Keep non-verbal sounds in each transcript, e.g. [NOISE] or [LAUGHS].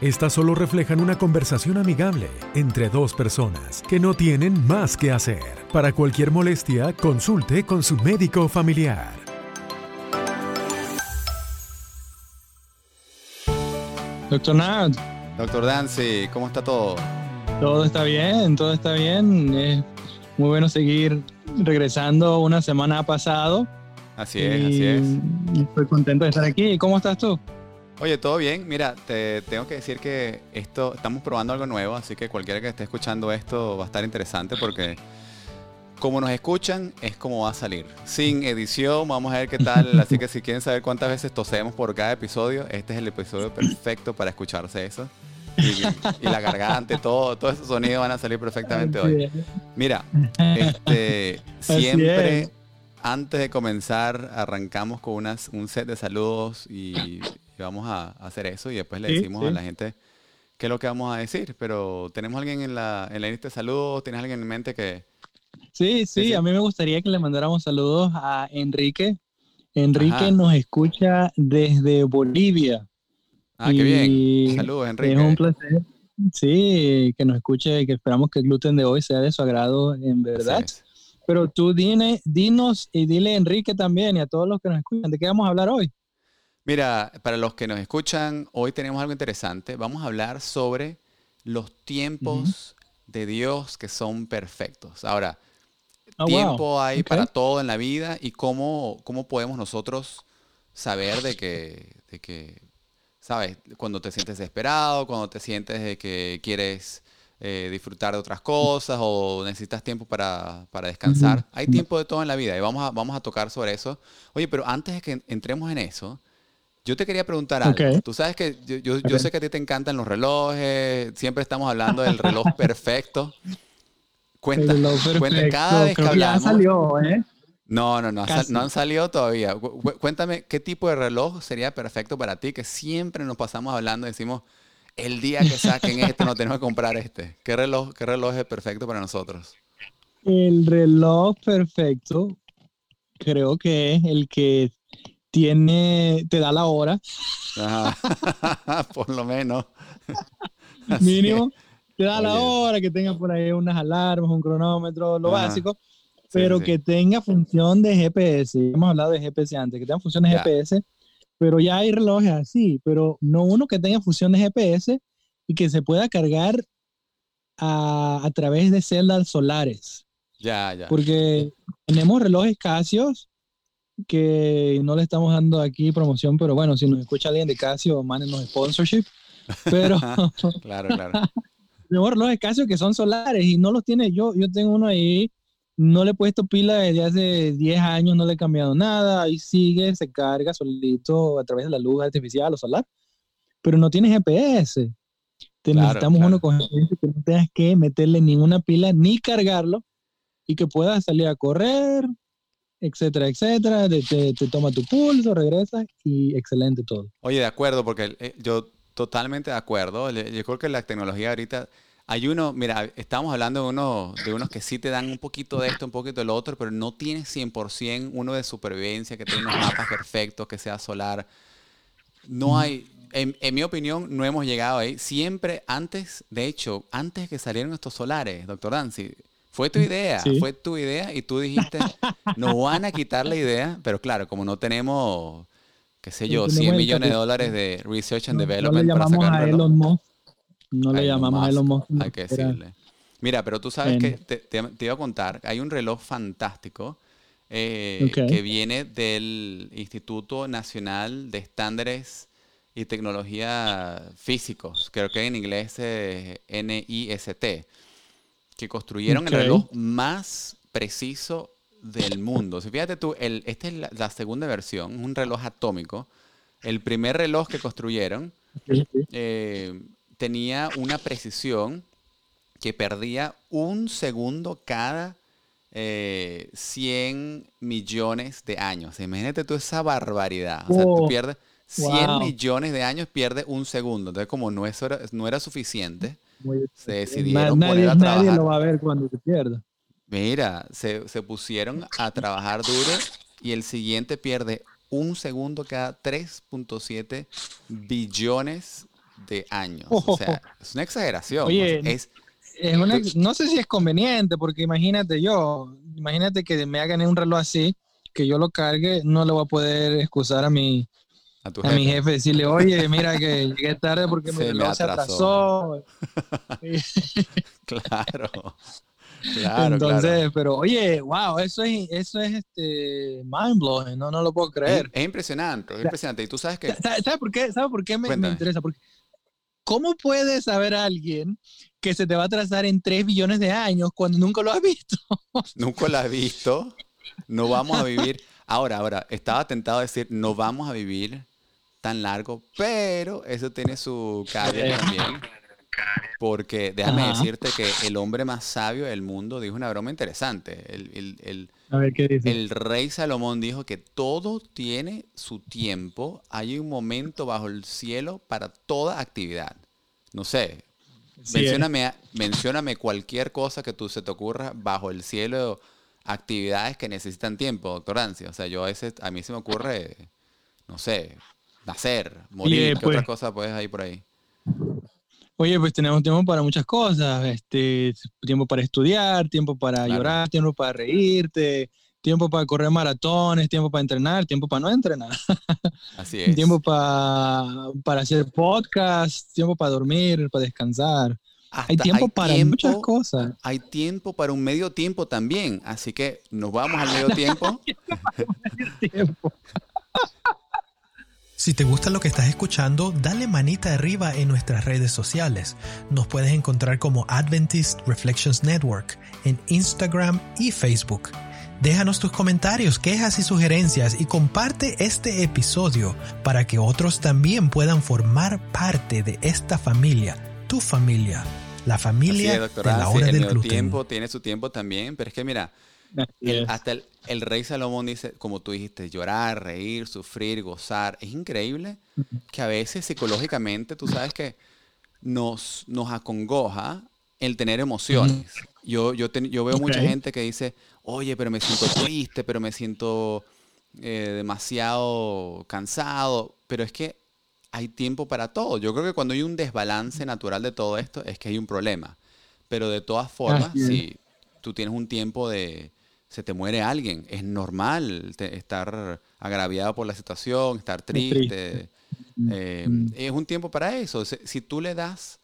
Estas solo reflejan una conversación amigable entre dos personas que no tienen más que hacer. Para cualquier molestia, consulte con su médico familiar. Doctor Nard, Doctor Dancy, ¿cómo está todo? todo está bien, todo está bien. Es muy bueno seguir regresando. Una semana ha pasado. Así es, y- así es. Estoy contento de estar aquí. ¿Cómo estás tú? Oye, todo bien. Mira, te tengo que decir que esto, estamos probando algo nuevo, así que cualquiera que esté escuchando esto va a estar interesante porque como nos escuchan es como va a salir. Sin edición, vamos a ver qué tal. [LAUGHS] Así que si quieren saber cuántas veces tosemos por cada episodio, este es el episodio perfecto para escucharse eso. Y, y la garganta, todo, todos esos sonidos van a salir perfectamente hoy. Mira, este, [LAUGHS] siempre es. antes de comenzar arrancamos con unas, un set de saludos y, y vamos a hacer eso y después le Sí, decimos a sí. la gente qué es lo que vamos a decir. Pero tenemos alguien en la, en la lista de saludos, tienes alguien en mente que... Sí, sí, a mí me gustaría que le mandáramos saludos a Enrique. Enrique Ajá. nos escucha desde Bolivia. Ah, qué bien. Saludos, Es Enrique. un placer. Sí, que nos escuche y que esperamos que el gluten de hoy sea de su agrado en verdad. Es. Pero tú dine, dinos y dile a Enrique también y a todos los que nos escuchan, ¿de qué vamos a hablar hoy? Mira, para los que nos escuchan, hoy tenemos algo interesante. Vamos a hablar sobre los tiempos de Dios que son perfectos. Ahora, Oh, wow. tiempo hay para todo en la vida y cómo, cómo podemos nosotros saber de que, de que, ¿sabes? Cuando te sientes desesperado, cuando te sientes de que quieres eh, disfrutar de otras cosas o necesitas tiempo para, para descansar. Hay tiempo de todo en la vida y vamos a, vamos a tocar sobre eso. Oye, pero antes de que entremos en eso, yo te quería preguntar algo. Tú sabes que yo, yo- yo Ok. sé que a ti te encantan los relojes, siempre estamos hablando del reloj [LAUGHS] perfecto. Cuenta, El reloj cuenta perfecto. cada vez que Creo ya hablamos. salió, ¿eh? No, no, no, Casi. no han salido todavía. Cu- cu- Cuéntame, ¿qué tipo de reloj sería perfecto para ti? Que siempre nos pasamos hablando y decimos, el día que saquen este, no tenemos que comprar este. ¿Qué reloj, qué reloj es perfecto para nosotros? El reloj perfecto creo que es el que tiene, te da la hora Ajá. [LAUGHS] Por lo menos. [LAUGHS] Así mínimo, te da la hora, que tenga por ahí unas alarmas, un cronómetro, lo Ajá. básico, Sí, pero sí. que tenga función de GPS. Hemos hablado de GPS antes, que tenga función de Ya. GPS, pero ya hay relojes así, pero no uno que tenga función de GPS y que se pueda cargar a, a través de celdas solares. Ya, ya. Porque tenemos relojes Casios que no le estamos dando aquí promoción, pero bueno, si nos escucha alguien de Casio, mándenos sponsorship. Pero [LAUGHS] Claro, claro. [LAUGHS] tenemos relojes Casio que son solares y no los tiene yo. Yo tengo uno ahí, no le he puesto pila desde hace 10 años, no le he cambiado nada. Ahí sigue, se carga solito a través de la luz artificial o solar, pero no tiene GPS. Te Claro, necesitamos claro. uno con GPS que no tengas que meterle ninguna pila ni cargarlo y que puedas salir a correr, etcétera, etcétera. Te, te- te toma tu pulso, regresas y excelente todo. Oye, de acuerdo, porque eh, yo totalmente de acuerdo. Yo creo que la tecnología ahorita, hay uno, mira, estamos hablando de, uno, de unos que sí te dan un poquito de esto, un poquito del otro, pero no tienes 100% uno de supervivencia, que tiene unos mapas perfectos, que sea solar. No hay, en, en mi opinión, no hemos llegado ahí. Siempre antes, de hecho, antes que salieran estos solares, doctor Dancy, fue tu idea, Sí. fue tu idea y tú dijiste, nos van a quitar la idea, pero claro, como no tenemos, qué sé yo, tenemos 100 el millones de dólares de research and No, no development para sacar a. Elon Musk. No le llamamos a Elon Musk. Hay que decirle. Mira, pero tú sabes que te, te- te iba a contar, hay un reloj fantástico eh, que viene del Instituto Nacional de Estándares y Tecnología Físicos, creo que en inglés es NIST, que construyeron el reloj más preciso del mundo. Si fíjate tú, el, esta es la, la segunda versión, un reloj atómico. El primer reloj que construyeron eh, tenía una precisión que perdía un segundo cada eh, 100 millones de años. Imagínate tú esa barbaridad. O sea, tú Oh, pierdes 100 wow. millones de años, pierdes un segundo. Entonces, como no, eso era, no era suficiente, Muy- se decidieron nadie, poner a nadie trabajar. lo va a ver cuando se pierda. Mira, se, se pusieron a trabajar duro y el siguiente pierde un segundo cada 3.7 billones de años. O sea, [LAUGHS] es una exageración. Oye, es, Es una- no sé si es conveniente, porque imagínate yo, imagínate que me hagan un reloj así, que yo lo cargue, no le voy a poder excusar a mi, a tu a mi jefe. decirle, oye, mira que llegué tarde porque [LAUGHS] mi Se me reloj se atrasó". [LAUGHS] [LAUGHS] Claro. Claro, Entonces, claro. pero oye, wow, eso es, eso es este mind blowing, no, no lo puedo creer. es impresionante, es impresionante. Y tú sabes que Sa- ¿Sabes por qué? ¿Sabe por qué me, me interesa? Porque ¿cómo puede saber alguien que se te va a atrasar en 3 billones de años cuando nunca lo has visto? nunca la has visto, no vamos a vivir. Ahora, ahora, estaba tentado a decir, no vamos a vivir tan largo, pero eso tiene su caveat también. Porque déjame Ajá. decirte que el hombre más sabio del mundo dijo una broma interesante. El, el- el- A ver qué dice. el rey Salomón dijo que todo tiene su tiempo. Hay un momento bajo el cielo para toda actividad. No sé, Sí, eh. mencióname, mencióname cualquier cosa que tú se te ocurra bajo el cielo, actividades que necesitan tiempo, doctor Ansi. O sea, yo a veces, a mí se me ocurre, no sé, nacer, morir, ¿qué pues- otra cosa puedes ahí por ahí? Oye, pues tenemos tiempo para muchas cosas, este, tiempo para estudiar, tiempo para Claro. llorar, tiempo para reírte, tiempo para correr maratones, tiempo para entrenar, tiempo para no entrenar, [LAUGHS] Así es. tiempo para, para hacer podcast, tiempo para dormir, para descansar. Hay Hasta tiempo para muchas tiempo- cosas. Hay tiempo para un medio tiempo también. Así que nos vamos al medio [LAUGHS] tiempo. Si te gusta lo que estás escuchando, dale manita arriba en nuestras redes sociales. Nos puedes encontrar como Adventist Reflections Network en Instagram y Facebook. Déjanos tus comentarios, quejas y sugerencias y comparte este episodio para que otros también puedan formar parte de esta familia, tu familia, la familia es, de la hora el del gluten. tiempo tiene su tiempo también. Pero es que mira, El- hasta el, el rey Salomón dice, como tú dijiste, llorar, reír, sufrir, gozar. Es increíble que a veces psicológicamente tú sabes que nos, nos acongoja el tener emociones. Yo, yo, yo veo mucha gente que dice, oye, pero me siento triste, pero me siento eh, demasiado cansado. Pero es que hay tiempo para todo. Yo creo que cuando hay un desbalance natural de todo esto es que hay un problema. Pero de todas formas, si tú tienes un tiempo de... Se te muere alguien, es normal te- estar agraviado por la situación, estar triste. triste. Eh, Mm. es un tiempo para eso. Si, tú le das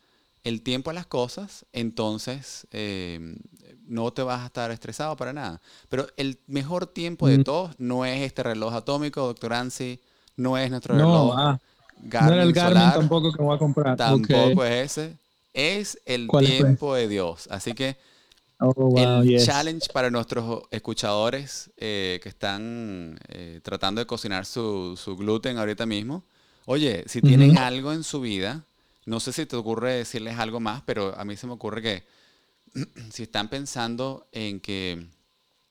el tiempo a las cosas, entonces eh, no te vas a estar estresado para nada. Pero el mejor tiempo de Mm. todos no es este reloj atómico, doctor Ansi, no es nuestro No, reloj ah, no Garmin era el Garmin solar, tampoco que voy a comprar. tampoco es ese. Es el ¿Cuál es, pues? tiempo de Dios. Así que Oh, wow, el yes. challenge para nuestros escuchadores eh, que están eh, tratando de cocinar su, su gluten ahorita mismo. Oye, si tienen algo en su vida, no sé si te ocurre decirles algo más, pero a mí se me ocurre que [CLEARS THROAT] si están pensando en que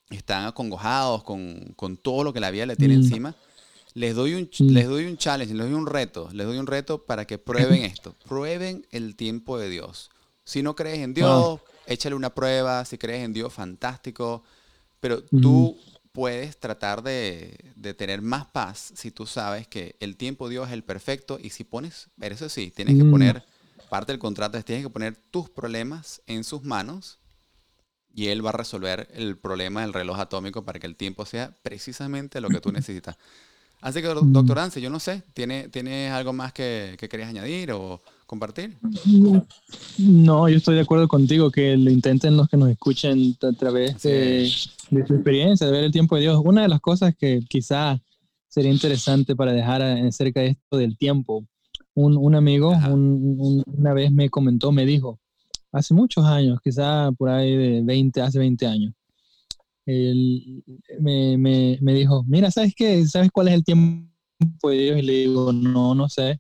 están acongojados con, con todo lo que la vida le tiene Mm. encima, les doy, un, Mm. les doy un challenge, les doy un reto, les doy un reto para que prueben [LAUGHS] esto, prueben el tiempo de Dios. Si no crees en Dios, Wow. Échale una prueba, si crees en Dios, fantástico, pero tú puedes tratar de, de tener más paz si tú sabes que el tiempo de Dios es el perfecto y si pones, eso sí, tienes que Mm. poner, parte del contrato es tienes que poner tus problemas en sus manos y él va a resolver el problema del reloj atómico para que el tiempo sea precisamente lo que tú [LAUGHS] necesitas. Así que, Mm. doctor Anse, yo no sé, ¿tiene, ¿tienes algo más que, que querías añadir o compartir? No, yo estoy de acuerdo contigo que lo intenten los que nos escuchen a través de, de su experiencia, de ver el tiempo de Dios. Una de las cosas que quizá sería interesante para dejar acerca de esto del tiempo, un, un amigo un- un- una vez me comentó, me dijo, hace muchos años, quizá por ahí de 20, hace 20 años, él me, me, me dijo, mira, ¿sabes qué? ¿Sabes cuál es el tiempo de Dios? Y le digo, no, no sé.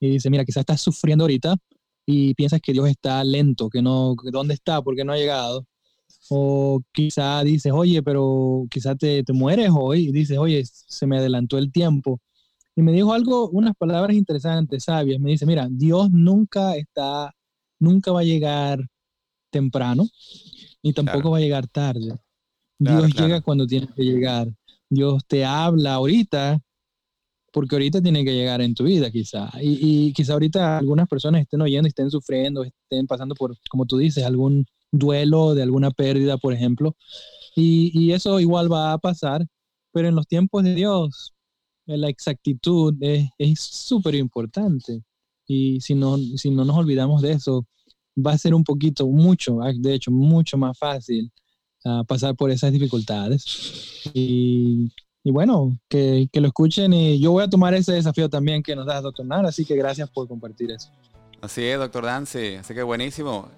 Y dice, mira, quizás estás sufriendo ahorita y piensas que Dios está lento, que no, dónde está, porque no ha llegado. O quizá dices, oye, pero quizá te, te mueres hoy y dices, oye, se me adelantó el tiempo. Y me dijo algo, unas palabras interesantes, sabias. Me dice, mira, Dios nunca está, nunca va a llegar temprano, ni tampoco va a llegar tarde. Dios llega cuando tiene que llegar. Dios te habla ahorita, porque ahorita tiene que llegar en tu vida, quizá. Y, y quizá ahorita algunas personas estén oyendo, estén sufriendo, estén pasando por, como tú dices, algún duelo de alguna pérdida, por ejemplo. Y, y eso igual va a pasar, pero en los tiempos de Dios, la exactitud es súper importante. Y si no, si no nos olvidamos de eso, va a ser un poquito, mucho, de hecho, mucho más fácil uh, pasar por esas dificultades. Y, y bueno, que, que, lo escuchen y yo voy a tomar ese desafío también que nos da doctor Nara, así que gracias por compartir eso. Así es, doctor Dancy, así que buenísimo.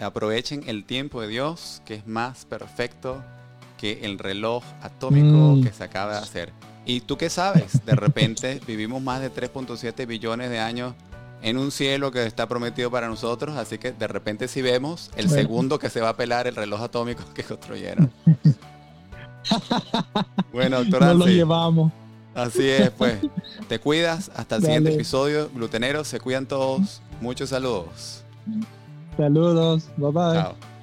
Aprovechen el tiempo de Dios, que es más perfecto que el reloj atómico mm. que se acaba de hacer. ¿Y tú qué sabes? De repente [LAUGHS] vivimos más de 3.7 billones de años en un cielo que está prometido para nosotros, así que de repente si vemos el segundo que se va a pelar el reloj atómico [LAUGHS] que construyeron. [LAUGHS] bueno, doctor No lo llevamos. Así es, pues. Te cuidas. Hasta el siguiente episodio. Gluteneros, se cuidan todos. Muchos saludos. Saludos. Bye bye. Chao.